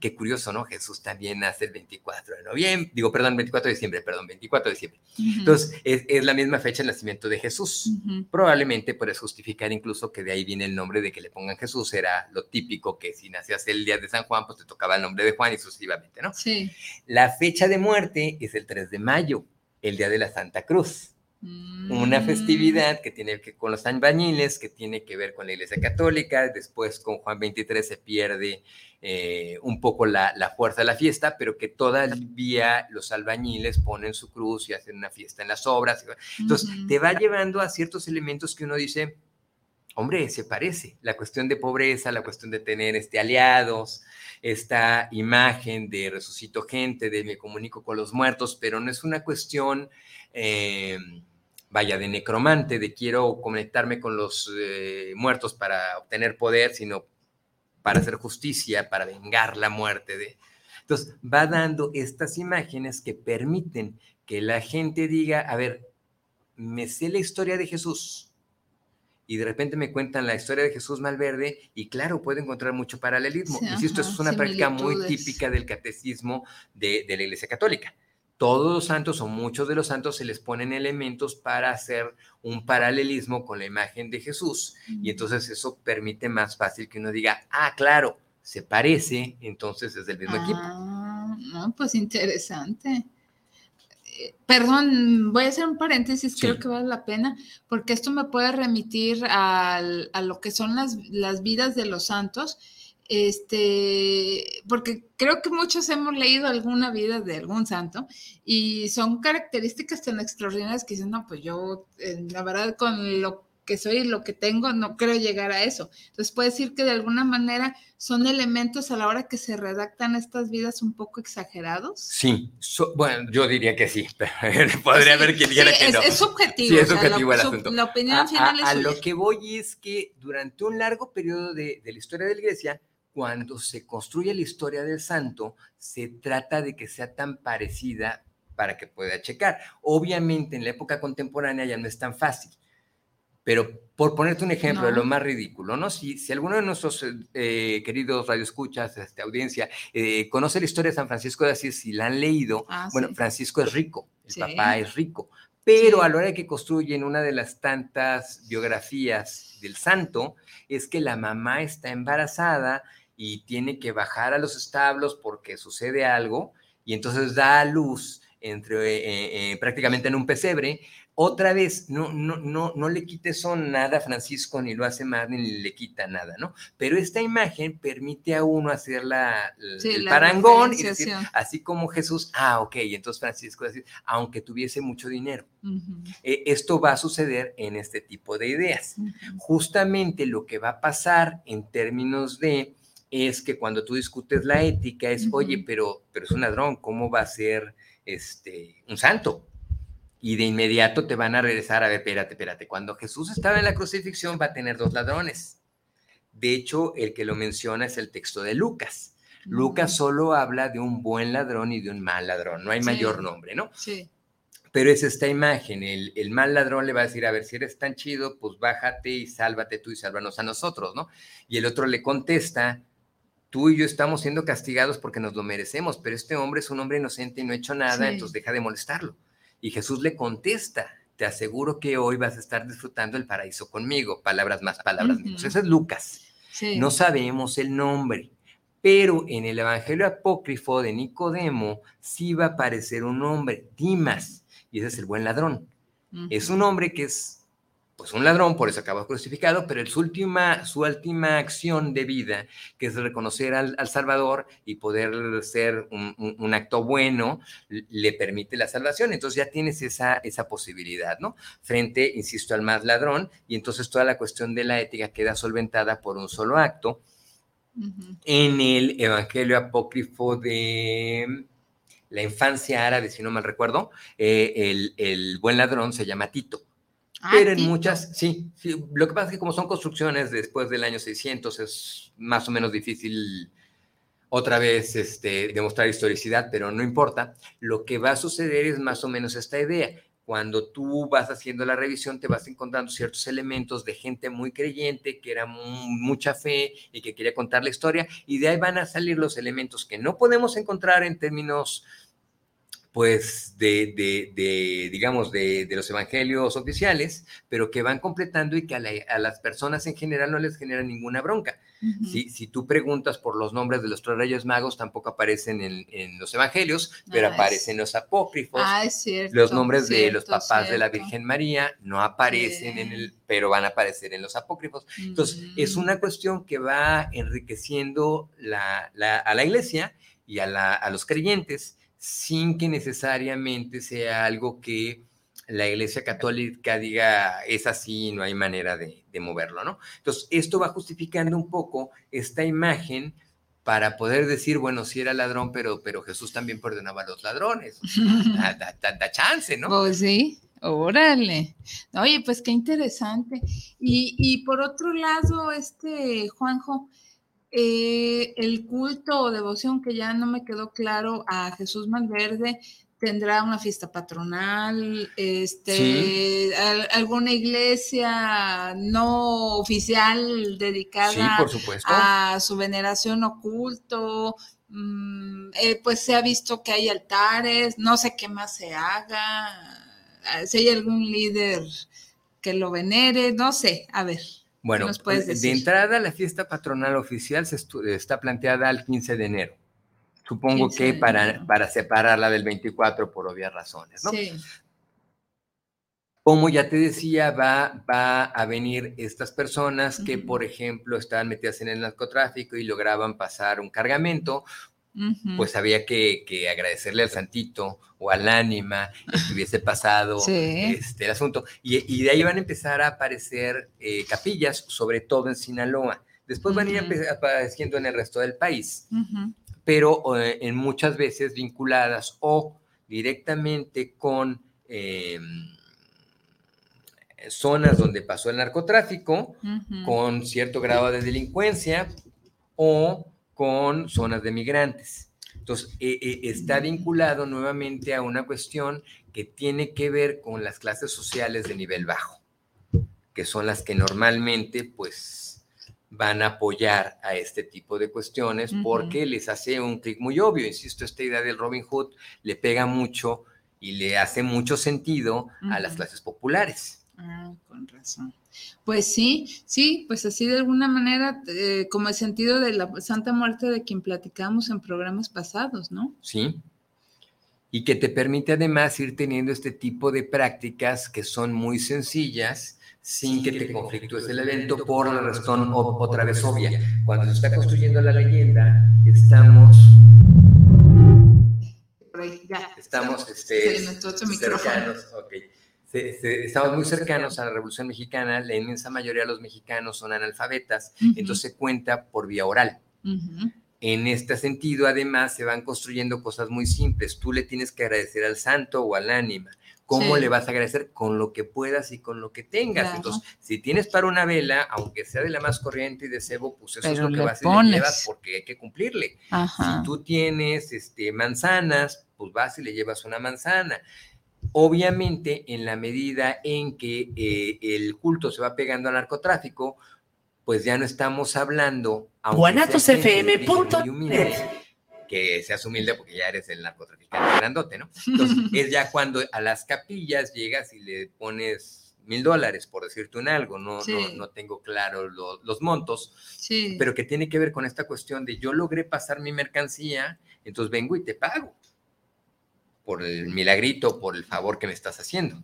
Qué curioso, ¿no? Jesús también nace el 24 de noviembre, digo, perdón, 24 de diciembre, perdón, 24 de diciembre. Entonces, es, la misma fecha de nacimiento de Jesús. Probablemente puedes justificar incluso que de ahí viene el nombre de que le pongan Jesús, era lo típico que si nacías el día de San Juan, pues te tocaba el nombre de Juan y sucesivamente, ¿no? Sí. La fecha de muerte es el 3 de mayo, el día de la Santa Cruz. Una mm. festividad que tiene que con los albañiles, que tiene que ver con la Iglesia Católica. Después con Juan 23 se pierde eh, un poco la, fuerza de la fiesta, pero que todavía los albañiles ponen su cruz y hacen una fiesta en las obras. Entonces, te va llevando a ciertos elementos que uno dice, hombre, se parece. La cuestión de pobreza, la cuestión de tener este, aliados, esta imagen de resucito gente, de me comunico con los muertos, pero no es una cuestión... Eh, vaya, de necromante, de quiero conectarme con los eh, muertos para obtener poder, sino para hacer justicia, para vengar la muerte de... Entonces, va dando estas imágenes que permiten que la gente diga, a ver, me sé la historia de Jesús y de repente me cuentan la historia de Jesús Malverde y claro, puedo encontrar mucho paralelismo. Insisto, eso es una práctica muy típica del catecismo de, de la Iglesia Católica todos los santos o muchos de los santos se les ponen elementos para hacer un paralelismo con la imagen de Jesús y entonces eso permite más fácil que uno diga, ah, claro, se parece, entonces es del mismo equipo. Ah, pues interesante. Eh, perdón, voy a hacer un paréntesis, creo que vale la pena, porque esto me puede remitir a lo que son las, las vidas de los santos este, porque creo que muchos hemos leído alguna vida de algún santo y son características tan extraordinarias que dicen, no, pues yo, eh, la verdad, con lo que soy y lo que tengo, no creo llegar a eso. Entonces, puede decir que de alguna manera son elementos a la hora que se redactan estas vidas un poco exagerados. Sí, bueno, yo diría que sí, pero podría haber quien dijera que es, no. Es subjetivo. Sí, es subjetivo el asunto. La opinión final a, a lo que voy es que durante un largo periodo de, de la historia de la iglesia, cuando se construye la historia del santo, se trata de que sea tan parecida para que pueda checar. Obviamente en la época contemporánea ya no es tan fácil, pero por ponerte un ejemplo de lo más ridículo, ¿no? Si, si alguno de nuestros eh, queridos radioescuchas, este, audiencia, eh, conoce la historia de San Francisco de Asís, si la han leído, ah, bueno, Francisco es rico, el papá es rico, pero a la hora de que construyen una de las tantas biografías del santo, es que la mamá está embarazada y tiene que bajar a los establos porque sucede algo y entonces da a luz entre, eh, eh, prácticamente en un pesebre. Otra vez, no, no, no, no le quite son nada a Francisco, ni lo hace más, ni le quita nada, ¿no? Pero esta imagen permite a uno hacer la, el parangón y decir, así como Jesús, ah, ok, entonces Francisco decir, aunque tuviese mucho dinero. Eh, esto va a suceder en este tipo de ideas. Justamente lo que va a pasar en términos de es que cuando tú discutes la ética es, oye, pero, pero es un ladrón, ¿cómo va a ser este, un santo? Y de inmediato te van a regresar a ver, espérate, espérate, cuando Jesús estaba en la crucifixión va a tener dos ladrones. De hecho, el que lo menciona es el texto de Lucas. Lucas solo habla de un buen ladrón y de un mal ladrón, no hay mayor nombre, ¿no? Sí. Pero es esta imagen, el, el, mal ladrón le va a decir, a ver, si eres tan chido, pues bájate y sálvate tú y sálvanos a nosotros, ¿no? Y el otro le contesta, tú y yo estamos siendo castigados porque nos lo merecemos, pero este hombre es un hombre inocente y no ha hecho nada, entonces deja de molestarlo. Y Jesús le contesta, te aseguro que hoy vas a estar disfrutando el paraíso conmigo, palabras más, palabras menos. Ese es Lucas. No sabemos el nombre, pero en el Evangelio apócrifo de Nicodemo sí va a aparecer un nombre, Dimas, y ese es el buen ladrón. Es un hombre que es pues un ladrón, por eso acabó crucificado, pero su última, su última acción de vida, que es reconocer al, Salvador y poder ser un, acto bueno, le permite la salvación. Entonces ya tienes esa, esa posibilidad, ¿no? Frente, insisto, al más ladrón, y entonces toda la cuestión de la ética queda solventada por un solo acto. En el Evangelio apócrifo de la infancia árabe, si no mal recuerdo, eh, el, el buen ladrón se llama Tito. Ah, pero en muchas, sí, sí, Lo que pasa es que como son construcciones después del año 600, es más o menos difícil otra vez este, demostrar historicidad, pero no importa. Lo que va a suceder es más o menos esta idea. Cuando tú vas haciendo la revisión, te vas encontrando ciertos elementos de gente muy creyente, que era mucha fe y que quería contar la historia, y de ahí van a salir los elementos que no podemos encontrar en términos pues, de, de, digamos, de, los evangelios oficiales, pero que van completando y que a, las personas en general no les genera ninguna bronca. si, si, tú preguntas por los nombres de los tres reyes magos, tampoco aparecen en, los evangelios, pero ah, aparecen los apócrifos. Ah, es cierto, los nombres de los papás de la Virgen María no aparecen en el, pero van a aparecer en los apócrifos. Entonces, es una cuestión que va enriqueciendo la, a la iglesia y a, a los creyentes sin que necesariamente sea algo que la Iglesia Católica diga es así, no hay manera de, moverlo, ¿no? Entonces, esto va justificando un poco esta imagen para poder decir, bueno, sí era ladrón, pero, pero Jesús también perdonaba a los ladrones. Da, chance, ¿no? Pues sí, órale. Oye, pues qué interesante. Y, y por otro lado, este, Juanjo, eh, el culto o devoción que ya no me quedó claro a Jesús Malverde tendrá una fiesta patronal, este, alguna iglesia no oficial dedicada a su veneración oculto. Mm, eh, pues se ha visto que hay altares, no sé qué más se haga, si hay algún líder que lo venere, no sé, a ver. Bueno, de entrada la fiesta patronal oficial se está planteada al 15 de enero. Supongo que para, para separarla del 24 por obvias razones, ¿no? Sí. Como ya te decía, va, va a venir estas personas que, por ejemplo, estaban metidas en el narcotráfico y lograban pasar un cargamento, pues había que, agradecerle al santito o al ánima que hubiese pasado este, el asunto. Y, de ahí van a empezar a aparecer eh, capillas, sobre todo en Sinaloa. Después van a ir apareciendo en el resto del país, pero eh, en muchas veces vinculadas o directamente con em, zonas donde pasó el narcotráfico, con cierto grado de delincuencia, o con zonas de migrantes. Entonces, eh, eh, está vinculado nuevamente a una cuestión que tiene que ver con las clases sociales de nivel bajo, que son las que normalmente, pues, van a apoyar a este tipo de cuestiones porque les hace un clic muy obvio. Insisto, esta idea del Robin Hood le pega mucho y le hace mucho sentido a las clases populares. Ah, con razón. Pues sí, sí, pues así de alguna manera, eh, como el sentido de la Santa Muerte de quien platicamos en programas pasados, ¿no? Sí. Y que te permite además ir teniendo este tipo de prácticas que son muy sencillas sin que te conflictúes el evento por la razón otra vez obvia. Cuando se está construyendo la leyenda, estamos estamos este, cercanos, okay estamos muy cercanos a la Revolución Mexicana, la inmensa mayoría de los mexicanos son analfabetas, entonces se cuenta por vía oral. En este sentido, además, se van construyendo cosas muy simples. Tú le tienes que agradecer al santo o al ánima. ¿Cómo le vas a agradecer? Con lo que puedas y con lo que tengas. Entonces, si tienes para una vela, aunque sea de la más corriente y de cebo, pues eso es lo que vas y le llevas porque hay que cumplirle. Si tú tienes este, manzanas, pues vas y le llevas una manzana. Obviamente, en la medida en que eh, el culto se va pegando al narcotráfico, pues ya no estamos hablando... guanatosfm.net que seas humilde porque ya eres el narcotraficante grandote, ¿no? Entonces, es ya cuando a las capillas llegas y le pones mil dólares, por decirte un algo, no, no, tengo claro los montos, pero que tiene que ver con esta cuestión de yo logré pasar mi mercancía, entonces vengo y te pago por el milagrito, por el favor que me estás haciendo.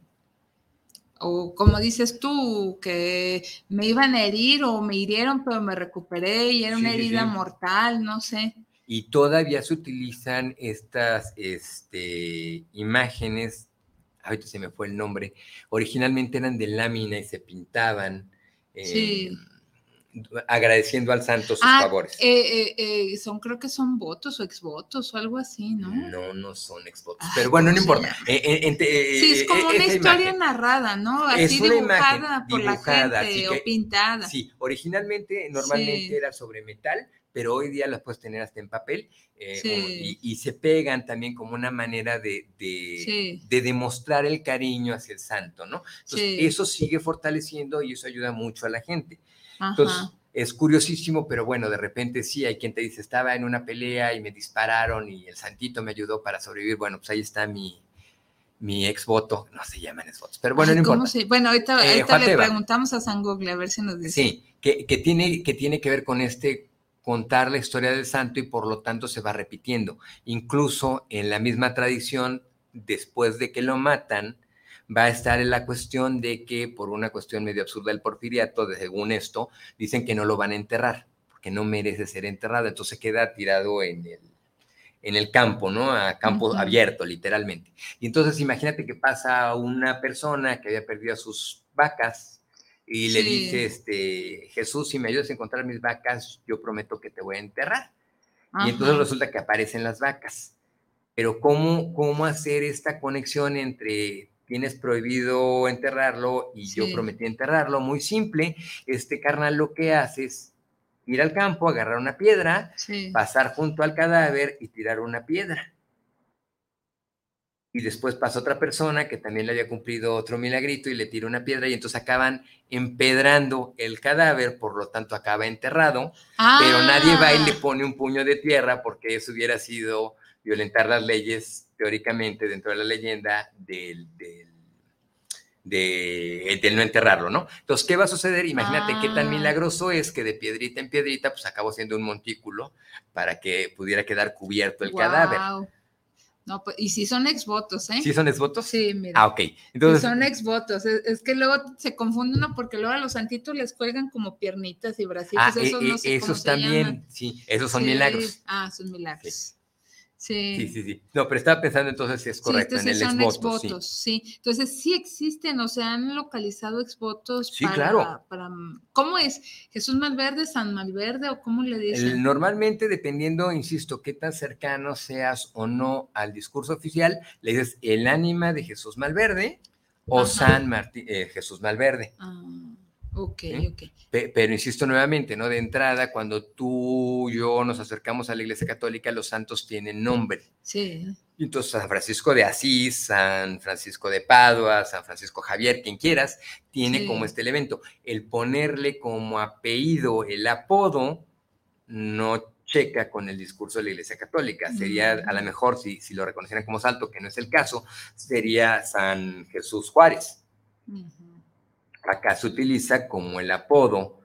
O como dices tú, que me iban a herir o me hirieron, pero me recuperé y era una herida mortal, no sé. Y todavía se utilizan estas este, imágenes, ahorita se me fue el nombre, originalmente eran de lámina y se pintaban. sí. Agradeciendo al santo sus ah, favores. Eh, eh, eh, son, creo que son votos o exvotos o algo así, ¿no? No, no son exvotos, pero bueno, no importa. sí, es como una historia narrada, ¿no? Así dibujada por la gente o pintada. Sí, originalmente, normalmente era sobre metal, pero hoy día las puedes tener hasta en papel y, se pegan también como una manera de, de, de, demostrar el cariño hacia el santo, ¿no? Entonces, eso sigue fortaleciendo y eso ayuda mucho a la gente. Entonces, es curiosísimo, pero bueno, de repente sí, hay quien te dice, estaba en una pelea y me dispararon y el santito me ayudó para sobrevivir. Bueno, pues ahí está mi, mi ex voto, no se llaman ex votos, pero bueno, no importa. Bueno, ahorita, eh, le preguntamos a San Google a ver si nos dice. Sí, que, que, tiene, que tiene que ver con este contar la historia del santo y por lo tanto se va repitiendo. Incluso en la misma tradición, después de que lo matan, va a estar en la cuestión de que por una cuestión medio absurda del porfiriato, de, según esto, dicen que no lo van a enterrar, porque no merece ser enterrado, entonces queda tirado en el, en el campo, ¿no? A campo abierto, literalmente. Y entonces imagínate que pasa una persona que había perdido a sus vacas y le dice, este, Jesús, si me ayudas a encontrar mis vacas, yo prometo que te voy a enterrar. Y entonces resulta que aparecen las vacas. Pero ¿cómo, ¿cómo hacer esta conexión entre tienes prohibido enterrarlo y yo prometí enterrarlo, muy simple, este carnal lo que hace es ir al campo, agarrar una piedra, pasar junto al cadáver y tirar una piedra. Y después pasa otra persona que también le había cumplido otro milagrito y le tira una piedra y entonces acaban empedrando el cadáver, por lo tanto acaba enterrado, pero nadie va y le ah. pone un puño de tierra porque eso hubiera sido violentar las leyes teóricamente dentro de la leyenda del, de, no enterrarlo, ¿no? Entonces, ¿qué va a suceder? Imagínate qué tan ah. milagroso es que de piedrita en piedrita, pues acabó siendo un montículo para que pudiera quedar cubierto el cadáver. No, pues, y si son exvotos, ¿eh? ¿Sí son exvotos? Sí, mira. Ah, ok. Entonces... son exvotos. Es, es que luego se confunde uno porque luego a los santitos les cuelgan como piernitas y bracitos. Ah, esos, no sé esos también, sí, esos son milagros. Ah, son milagros. Sí. Sí, sí, sí. No, pero estaba pensando entonces si es correcto en el son exvotos. sí. Entonces sí existen, o sea, han localizado exvotos sí, claro. para, ¿Cómo es? ¿Jesús Malverde, San Malverde o cómo le dicen? normalmente, dependiendo, insisto, qué tan cercano seas o no al discurso oficial, le dices el ánima de Jesús Malverde o San Martín, eh, Jesús Malverde. Ah. Ok, ok. Pero insisto nuevamente, ¿no? De entrada, cuando tú y yo nos acercamos a la Iglesia Católica, los santos tienen nombre. Sí. Entonces, San Francisco de Asís, San Francisco de Padua, San Francisco Javier, quien quieras, tiene como este elemento. El ponerle como apellido el apodo no checa con el discurso de la Iglesia Católica. Sería, a lo mm. mejor, si, si lo reconocieran como santo, que no es el caso, sería San Jesús Juárez acá se utiliza como el apodo,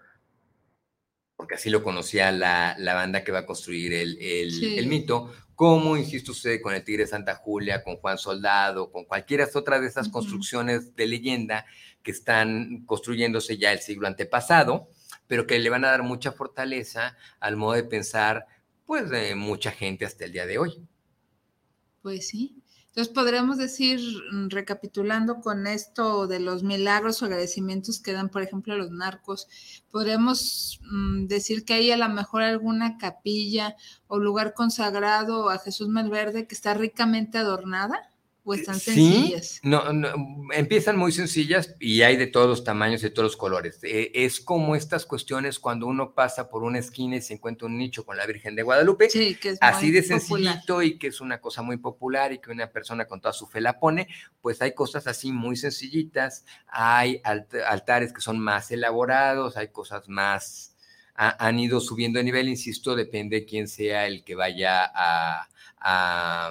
porque así lo conocía la, banda que va a construir el, mito, como, insisto usted, con el Tigre Santa Julia, con Juan Soldado, con cualquiera otra de esas construcciones de leyenda que están construyéndose ya el siglo antepasado, pero que le van a dar mucha fortaleza al modo de pensar, pues, de mucha gente hasta el día de hoy. Pues sí. Entonces podríamos decir, mm, recapitulando con esto de los milagros o agradecimientos que dan, por ejemplo, a los narcos, podríamos mm, decir que hay a lo mejor alguna capilla o lugar consagrado a Jesús Malverde que está ricamente adornada o están sencillas? No, empiezan muy sencillas y hay de todos los tamaños y de todos los colores. Eh, es como estas cuestiones cuando uno pasa por una esquina y se encuentra un nicho con la Virgen de Guadalupe, así de sencillito y que es una cosa muy popular y que una persona con toda su fe la pone, pues hay cosas así muy sencillitas, hay altares que son más elaborados, hay cosas más han ido subiendo de nivel, insisto, depende de quién sea el que vaya a,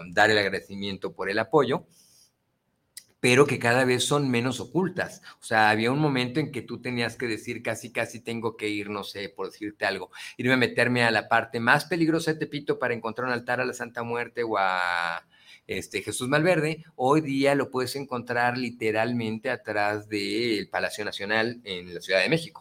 dar el agradecimiento por el apoyo pero que cada vez son menos ocultas. O sea, había un momento en que tú tenías que decir casi, casi tengo que ir, no sé, por decirte algo, irme a meterme a la parte más peligrosa de Tepito para encontrar un altar a la Santa Muerte o a este, Jesús Malverde. Hoy día lo puedes encontrar literalmente atrás del Palacio Nacional en la Ciudad de México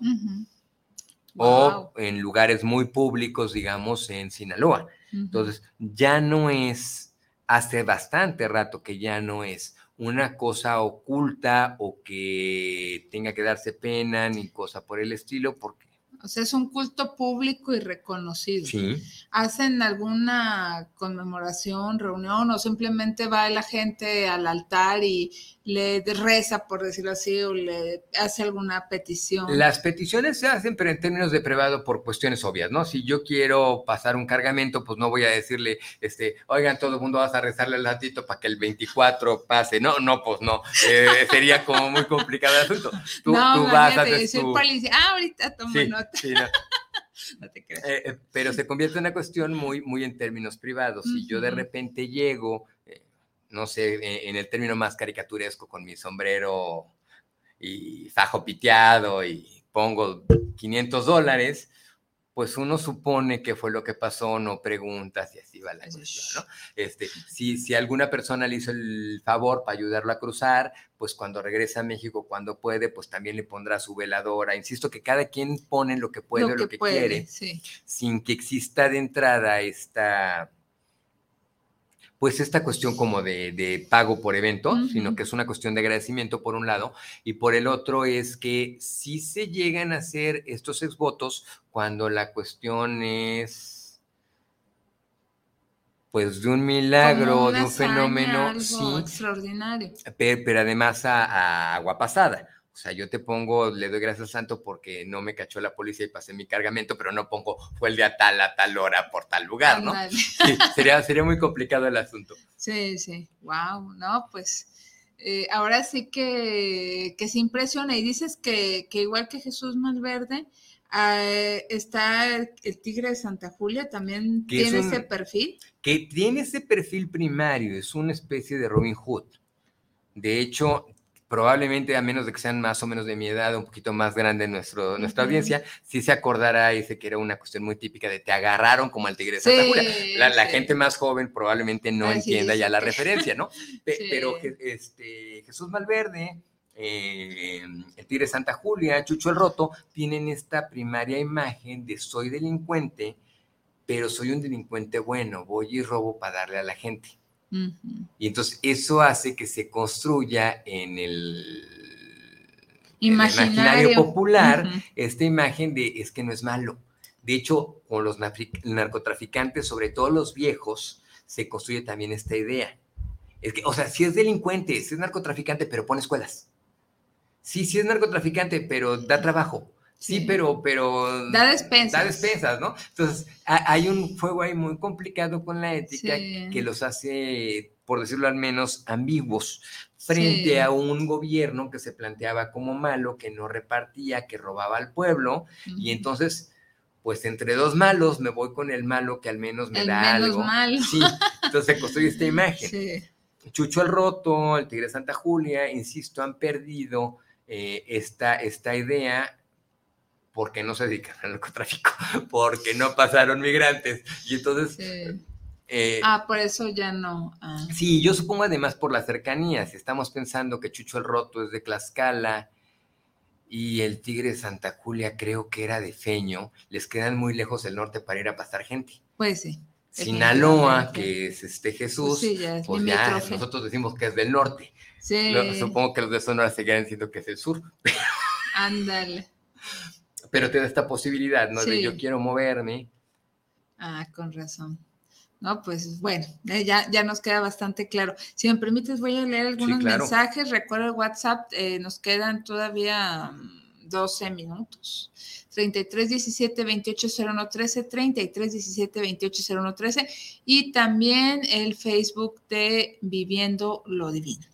o en lugares muy públicos, digamos, en Sinaloa. Entonces, ya no es, hace bastante rato que ya no es una cosa oculta o que tenga que darse pena ni cosa por el estilo, porque o sea, es un culto público y reconocido. ¿Hacen alguna conmemoración, reunión o simplemente va la gente al altar y le reza, por decirlo así, o le hace alguna petición? Las peticiones se hacen, pero en términos de privado por cuestiones obvias, ¿no? Si yo quiero pasar un cargamento, pues no voy a decirle, este, oigan, todo el mundo vas a rezarle el ratito para que el 24 pase. No, no, pues no. Eh, sería como muy complicado el asunto. Tú, no, vas a decir, policía. Ah, ahorita tomo nota. no. te creas. Eh, eh, pero se convierte en una cuestión muy, muy en términos privados. Si yo de repente llego, eh, no sé, en, el término más caricaturesco, con mi sombrero y fajo piteado y pongo 500 dólares, pues uno supone que fue lo que pasó, no pregunta si así va la cuestión, ¿no? Este, si, si alguna persona le hizo el favor para ayudarlo a cruzar, pues cuando regrese a México, cuando puede, pues también le pondrá su veladora. Insisto que cada quien pone lo que puede o lo que quiere, sin que exista de entrada esta pues esta cuestión como de, pago por evento, sino que es una cuestión de agradecimiento por un lado, y por el otro es que si se llegan a hacer estos exvotos cuando la cuestión es pues de un milagro, de un fenómeno, extraordinario. Pero, además a agua pasada. O sea, yo te pongo, le doy gracias a Santo porque no me cachó la policía y pasé mi cargamento, pero no pongo, fue el de a tal, a tal hora, por tal lugar, ¿no? Sí, sería, sería muy complicado el asunto. Sí, sí, wow, no, pues eh, ahora sí que, que se impresiona y dices que, que igual que Jesús Malverde, eh, está el, Tigre de Santa Julia, también tiene ese perfil. Que tiene ese perfil primario, es una especie de Robin Hood. De hecho, probablemente a menos de que sean más o menos de mi edad, un poquito más grande nuestro, nuestra audiencia, sí se acordará y dice que era una cuestión muy típica de te agarraron como al tigre de Santa Julia. La, gente más joven probablemente no entienda ya la referencia, ¿no? Pero este, Jesús Malverde, eh, el tigre de Santa Julia, Chucho el Roto, tienen esta primaria imagen de soy delincuente, pero soy un delincuente bueno, voy y robo para darle a la gente. Y entonces eso hace que se construya en el imaginario, popular esta imagen de es que no es malo. De hecho, con los narcotraficantes, sobre todo los viejos, se construye también esta idea. Es que, o sea, si es delincuente, si es narcotraficante, pero pone escuelas. Sí, sí es narcotraficante, pero da trabajo. Sí, pero, pero... Da despensas. Da despensas, ¿no? Entonces, hay un fuego ahí muy complicado con la ética que los hace, por decirlo al menos, ambiguos frente a un gobierno que se planteaba como malo, que no repartía, que robaba al pueblo, y entonces pues entre dos malos me voy con el malo que al menos me da algo. Malo. Sí, entonces se construye esta imagen. Chucho el Roto, el Tigre Santa Julia, insisto, han perdido eh, esta, esta idea porque no se dedican al narcotráfico, porque no pasaron migrantes. Y entonces... Eh, ah, por eso ya no. Ah. Sí, yo supongo además por la cercanía. Si estamos pensando que Chucho el Roto es de Tlaxcala y el Tigre de Santa Julia creo que era de Feño, les quedan muy lejos el norte para ir a pasar gente. Pues sí. Sinaloa, que es este Jesús, pues, ya, pues nosotros decimos que es del norte. Sí. supongo que los de Sonora seguirán diciendo que es el sur. Ándale. Pero te da esta posibilidad, ¿no? De yo quiero moverme. Ah, con razón. No, pues bueno, eh, ya, ya nos queda bastante claro. Si me permites, voy a leer algunos mensajes. Recuerda el WhatsApp, eh, nos quedan todavía 12 mm, minutos. 33 17 28 01 13, 33 17 28 01 13 y también el Facebook de Viviendo lo Divino.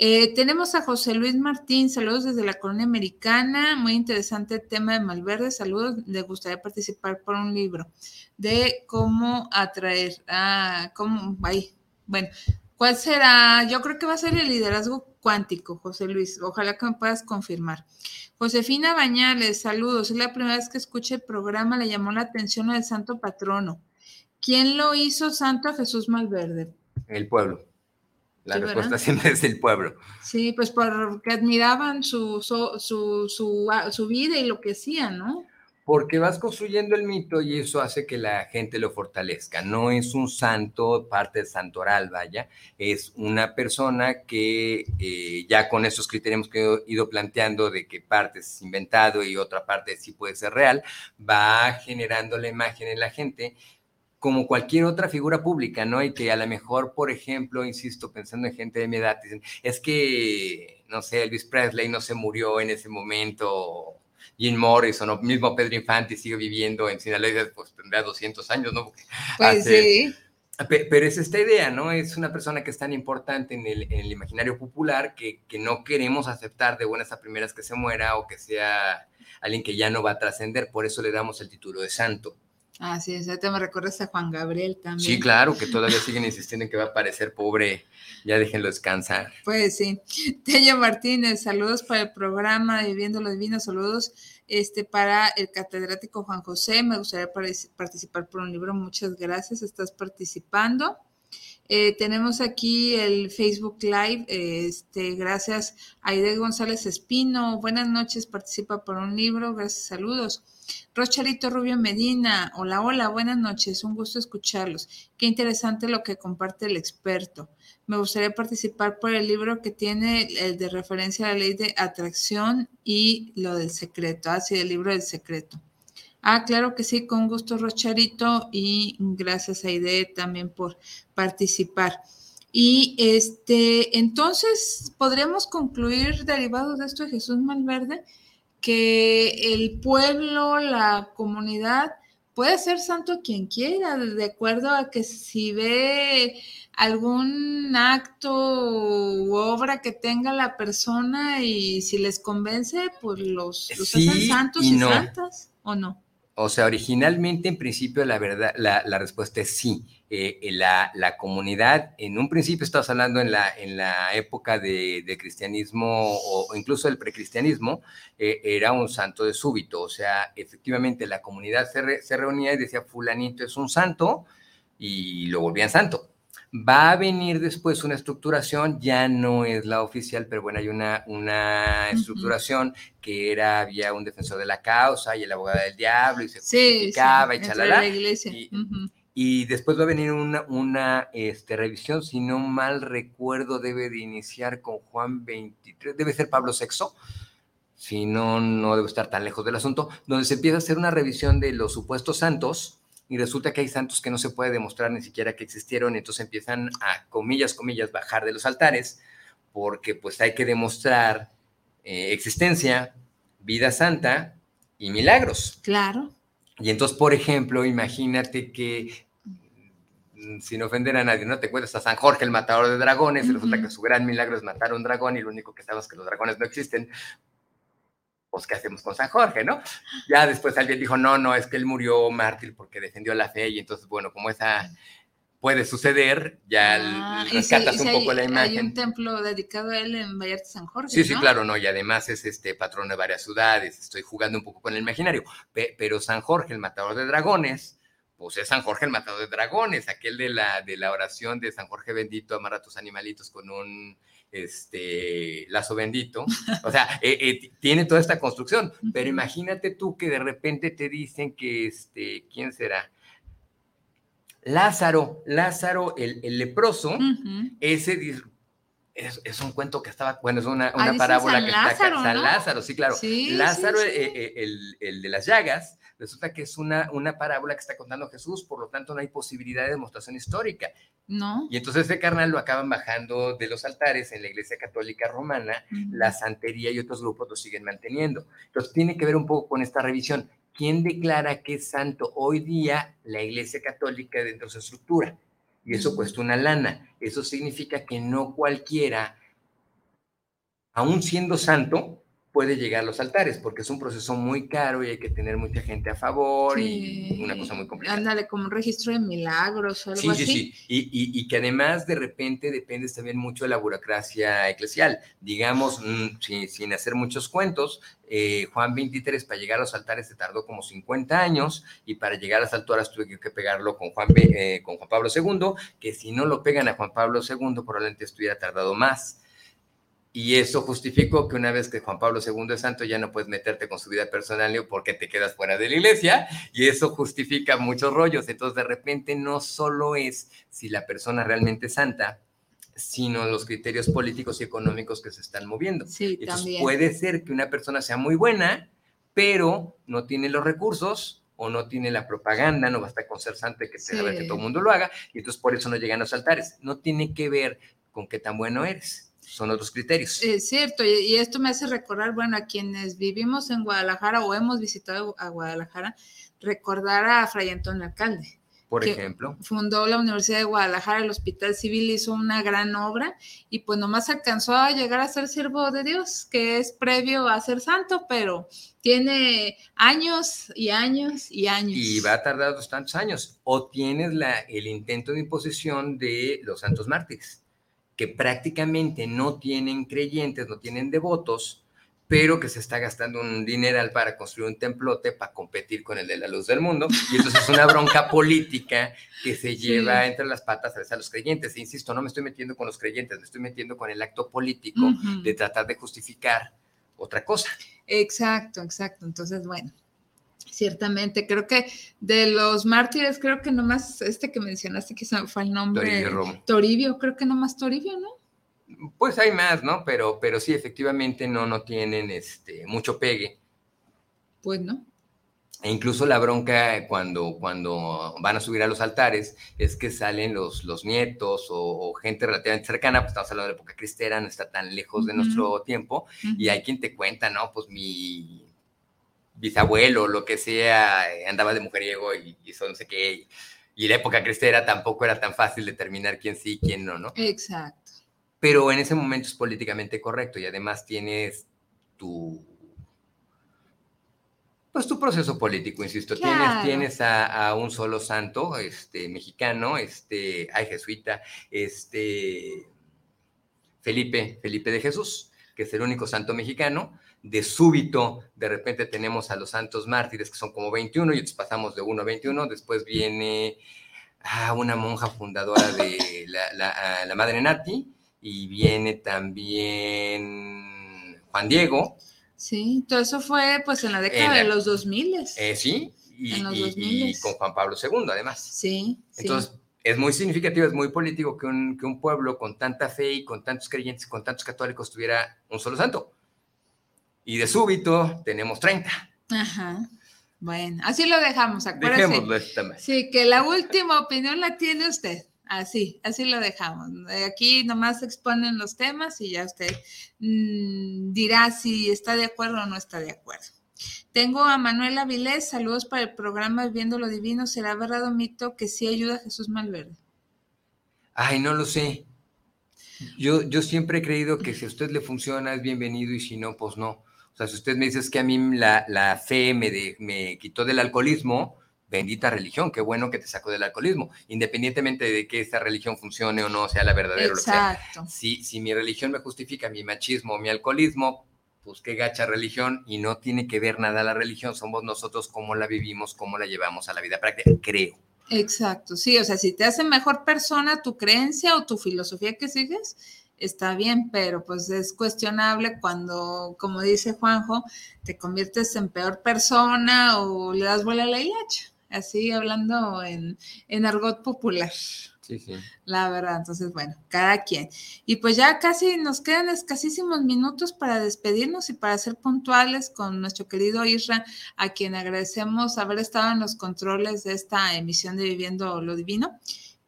Eh, tenemos a José Luis Martín, saludos desde la colonia americana, muy interesante tema de Malverde, saludos, le gustaría participar por un libro de cómo atraer, ah, cómo, ahí, bueno, ¿cuál será? Yo creo que va a ser el liderazgo cuántico, José Luis, ojalá que me puedas confirmar. Josefina Bañales, saludos, es la primera vez que escuché el programa, le llamó la atención al santo patrono. ¿Quién lo hizo santo a Jesús Malverde? El pueblo. La respuesta siempre es el pueblo. Sí, pues porque admiraban su, su, su, ah, su, vida y lo que hacían, ¿no? Porque vas construyendo el mito y eso hace que la gente lo fortalezca. No es un santo, parte del santoral, vaya, es una persona que eh, ya con esos criterios que he ido planteando de que parte es inventado y otra parte sí puede ser real, va generando la imagen en la gente como cualquier otra figura pública, ¿no? Y que a lo mejor, por ejemplo, insisto, pensando en gente de mi edad, dicen, es que, no sé, Elvis Presley no se murió en ese momento, Jim Morrison o mismo Pedro Infante sigue viviendo en Sinaloa, pues tendrá 200 años, ¿no? pues sí. Pero es esta idea, ¿no? Es una persona que es tan importante en el, en el imaginario popular que, que, no queremos aceptar de buenas a primeras que se muera o que sea alguien que ya no va a trascender, por eso le damos el título de santo. Así es, ahorita me recuerdas a Juan Gabriel también. Sí, claro, que todavía siguen insistiendo en que va a parecer pobre, ya déjenlo descansar. Pues sí. Tello Martínez, saludos para el programa Viviendo los Divinos, saludos este, para el catedrático Juan José, me gustaría participar por un libro, muchas gracias, estás participando. Eh, tenemos aquí el Facebook Live, este, gracias a Aide González Espino, buenas noches, participa por un libro, gracias, saludos. Rocharito Rubio Medina, hola, hola, buenas noches, un gusto escucharlos. Qué interesante lo que comparte el experto. Me gustaría participar por el libro que tiene el de referencia a la ley de atracción y lo del secreto, así ah, el libro del secreto. Ah, claro que sí, con gusto, Rocharito, y gracias a Ide también por participar. Y este, entonces, podríamos concluir derivado de esto de Jesús Malverde que el pueblo, la comunidad, puede ser santo quien quiera, de acuerdo a que si ve algún acto u obra que tenga la persona y si les convence, pues los, hacen santos y, santas, ¿o no? O sea, originalmente, en principio, la verdad, la, respuesta es sí. Eh, la, comunidad, en un principio estamos hablando en la, en la época de, cristianismo o, incluso el precristianismo, eh, era un santo de súbito. O sea, efectivamente la comunidad se, se reunía y decía, fulanito es un santo y lo volvían santo. Va a venir después una estructuración, ya no es la oficial, pero bueno, hay una, una estructuración que era, había un defensor de la causa y el abogado del diablo y se justificaba y chalala. Y, después va a venir una, una este, revisión, si no mal recuerdo, debe de iniciar con Juan 23, debe ser Pablo VI, si no, no debe estar tan lejos del asunto, donde se empieza a hacer una revisión de los supuestos santos, y resulta que hay santos que no se puede demostrar ni siquiera que existieron, y entonces empiezan a, comillas, comillas, bajar de los altares, porque pues hay que demostrar eh, existencia, vida santa y milagros. Claro. Y entonces, por ejemplo, imagínate que mm, sin ofender a nadie, ¿no? Te cuentas a San Jorge, el matador de dragones, y resulta que su gran milagro es matar a un dragón y lo único que sabemos es que los dragones no existen. Pues, ¿qué hacemos con San Jorge, no? Ya después alguien dijo, no, no, es que él murió mártir porque defendió la fe y entonces, bueno, como esa puede suceder, ya Ah, y rescatas si- un poco hay, la hay imagen. un templo dedicado a él en Vallarta San Jorge. Sí, sí, claro, no, y además es este patrón de varias ciudades, estoy jugando un poco con el imaginario, Pe- pero San Jorge, el matador de dragones, pues es San Jorge el matador de dragones, aquel de la, de la oración de San Jorge bendito, amarra a tus animalitos con un este lazo bendito, o sea, eh, eh, tiene toda esta construcción, pero imagínate tú que de repente te dicen que, este, ¿quién será? Lázaro, Lázaro, el, el leproso, ese es, es un cuento que estaba, bueno, es una, una dice parábola San que Lázaro, está San ¿no? Lázaro, sí, claro. Sí, Lázaro, sí, sí. eh, el, el de las llagas, resulta que es una, una parábola que está contando Jesús, por lo tanto no hay posibilidad de demostración histórica. No. Y entonces ese carnal lo acaban bajando de los altares en la Iglesia Católica Romana, la santería y otros grupos lo siguen manteniendo. Entonces tiene que ver un poco con esta revisión. ¿Quién declara que es santo hoy día la Iglesia Católica dentro de su estructura? Y eso cuesta una lana. Eso significa que no cualquiera, aún siendo santo, puede llegar a los altares, porque es un proceso muy caro y hay que tener mucha gente a favor y Sí. una cosa muy complicada. Ándale, como un registro de milagros o algo Sí, sí, así. sí. Y, y- y que además de repente dependes también mucho de la burocracia eclesial. Digamos, mm, sin, sin hacer muchos cuentos, eh, Juan 23 para llegar a los altares se tardó como 50 años y para llegar a las alturas tuve que pegarlo con Juan, eh, con Juan Pablo II, que si no lo pegan a Juan Pablo II probablemente estuviera tardado más. Y eso justificó que una vez que Juan Pablo II es santo ya no puedes meterte con su vida personal porque te quedas fuera de la iglesia y eso justifica muchos rollos. Entonces de repente no solo es si la persona realmente es santa, sino los criterios políticos y económicos que se están moviendo. Sí, Entonces también. puede ser que una persona sea muy buena, pero no tiene los recursos o no tiene la propaganda, no basta con ser santo que, Sí. que todo el mundo lo haga, y entonces por eso no llegan a los altares. No tiene que ver con qué tan bueno eres, son otros criterios. Es cierto, y, esto me hace recordar, bueno, a quienes vivimos en Guadalajara o hemos visitado a Guadalajara, recordar a Fray Antonio Alcalde. por que- ejemplo, Fundó la Universidad de Guadalajara, el Hospital Civil hizo una gran obra y pues nomás alcanzó a llegar a ser siervo de Dios, que es previo a ser santo, pero tiene años y años y años. y va a tardar dos tantos años. O tienes la, el intento de imposición de los santos mártires, que prácticamente no tienen creyentes, no tienen devotos, pero que se está gastando un dineral para construir un templote para competir con el de la luz del mundo. Y entonces es una bronca política que se lleva entre las patas a los creyentes. E insisto, no me estoy metiendo con los creyentes, me estoy metiendo con el acto político de tratar de justificar otra cosa. Exacto, exacto. Entonces, bueno, ciertamente creo que de los mártires, creo que nomás este que mencionaste, que fue el nombre. Toribio creo que nomás Toribio, ¿no? Pues hay más, ¿no? Pero, pero sí, efectivamente no, no tienen este, mucho pegue. Pues no. E incluso la bronca cuando, cuando van a subir a los altares es que salen los, los nietos o, o gente relativamente cercana, pues estamos hablando de la época cristera, no está tan lejos de nuestro tiempo, y hay quien te cuenta, ¿no? Pues mi bisabuelo, lo que sea, eh, andaba de mujeriego y hizo no sé qué. Y la época cristera tampoco era tan fácil determinar quién sí y quién no, ¿no? Exacto. pero en ese momento es políticamente correcto y además tienes tu pues tu proceso político, insisto, Claro. tienes, tienes a, a un solo santo, este mexicano, este, ay, jesuita, este Felipe, Felipe de Jesús, que es el único santo mexicano. De súbito, de repente tenemos a los santos mártires, que son como 21, y entonces pasamos de 1 a 21. Después viene ah, una monja fundadora de la, la- la Madre Nati, y viene también Juan Diego, Sí, todo eso fue pues en la década En la- de los 2000. eh, sí, y, En los y- 2000. y con Juan Pablo II, además. sí, sí. Entonces, es muy significativo, es muy político que un, que un pueblo con tanta fe y con tantos creyentes, con tantos católicos, tuviera un solo santo. Y de súbito tenemos 30. Ajá. Bueno, así lo dejamos, acuérdese. Dejémoslo esta vez. Sí, que la última opinión la tiene usted. Así, así lo dejamos. Aquí nomás se exponen los temas y ya usted mm, dirá si está de acuerdo o no está de acuerdo. Tengo a Manuela Vilés, saludos para el programa Viviendo lo Divino. ¿Será verdad o mito que sí ayuda a Jesús Malverde? Ay, no lo sé. Yo, yo siempre he creído que si a usted le funciona es bienvenido y si no, pues no. O sea, si usted me dice que a mí la, la fe me, me quitó del alcoholismo, bendita religión, qué bueno que te sacó del alcoholismo, independientemente de que esta religión funcione o no, sea la verdadera. Exacto. Si, si mi religión me justifica mi machismo o mi alcoholismo, pues qué gacha religión y no tiene que ver nada la religión, somos nosotros cómo la vivimos, cómo la llevamos a la vida práctica, creo. Exacto, sí, o sea, si te hace mejor persona tu creencia o tu filosofía que sigues, está bien, pero pues es cuestionable cuando, como dice Juanjo, te conviertes en peor persona o le das vuela a la hilacha así hablando en, en argot popular. Sí, sí. La verdad, entonces, bueno, cada quien. Y pues ya casi nos quedan escasísimos minutos para despedirnos y para ser puntuales con nuestro querido Isra, a quien agradecemos haber estado en los controles de esta emisión de Viviendo lo Divino.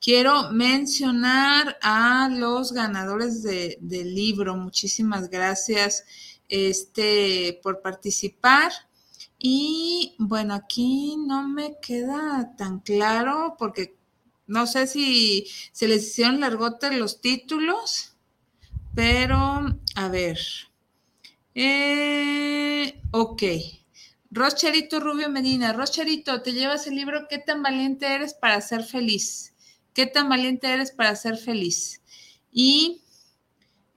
Quiero mencionar a los ganadores de, del libro. Muchísimas gracias este, por participar. Y bueno, aquí no me queda tan claro porque no sé si se les hicieron largote los títulos, pero a ver. Eh, ok. Rocherito Rubio Medina. Rocherito, te llevas el libro ¿Qué tan valiente eres para ser feliz? ¿Qué tan valiente eres para ser feliz? Y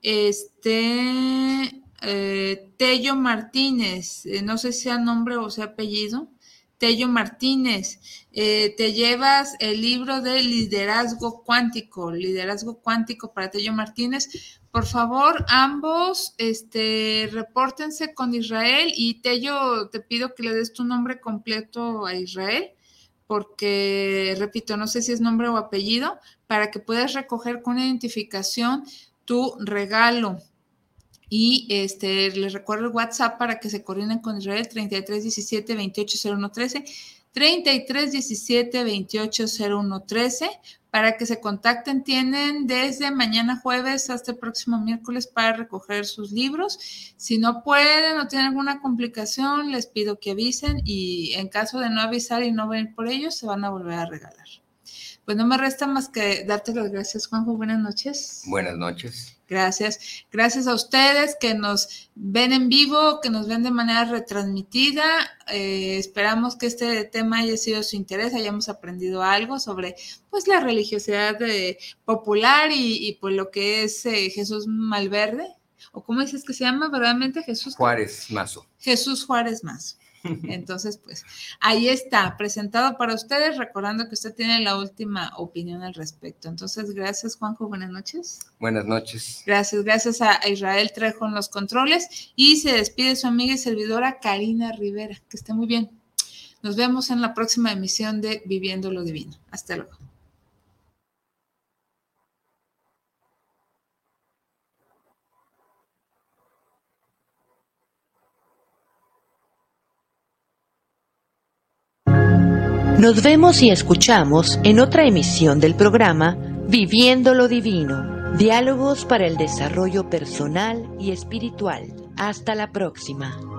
este, eh, Tello Martínez, eh, no sé si sea nombre o sea apellido, Tello Martínez, eh, te llevas el libro de liderazgo cuántico, liderazgo cuántico para Tello Martínez. Por favor, ambos, este, repórtense con Israel y Tello, te pido que le des tu nombre completo a Israel, porque, repito, no sé si es nombre o apellido, para que puedas recoger con identificación tu regalo. Y este, les recuerdo el WhatsApp para que se coordinen con Israel 3317 280113. 3317 280113 para que se contacten. Tienen desde mañana jueves hasta el próximo miércoles para recoger sus libros. Si no pueden o tienen alguna complicación, les pido que avisen y en caso de no avisar y no venir por ellos, se van a volver a regalar. Pues no me resta más que darte las gracias, Juanjo. Buenas noches. Buenas noches. Gracias. Gracias a ustedes que nos ven en vivo, que nos ven de manera retransmitida. Eh, esperamos que este tema haya sido de su interés, hayamos aprendido algo sobre pues la religiosidad eh, popular y, y, pues lo que es eh, Jesús Malverde. ¿O cómo dices que se llama verdaderamente Jesús? Juárez Mazo. Jesús Juárez Mazo. Entonces, pues ahí está, presentado para ustedes, recordando que usted tiene la última opinión al respecto. Entonces, gracias Juanjo, buenas noches. Buenas noches. Gracias, gracias a Israel Trejo en los controles y se despide su amiga y servidora Karina Rivera. Que esté muy bien. Nos vemos en la próxima emisión de Viviendo lo Divino. Hasta luego. Nos vemos y escuchamos en otra emisión del programa Viviendo lo Divino, diálogos para el desarrollo personal y espiritual. Hasta la próxima.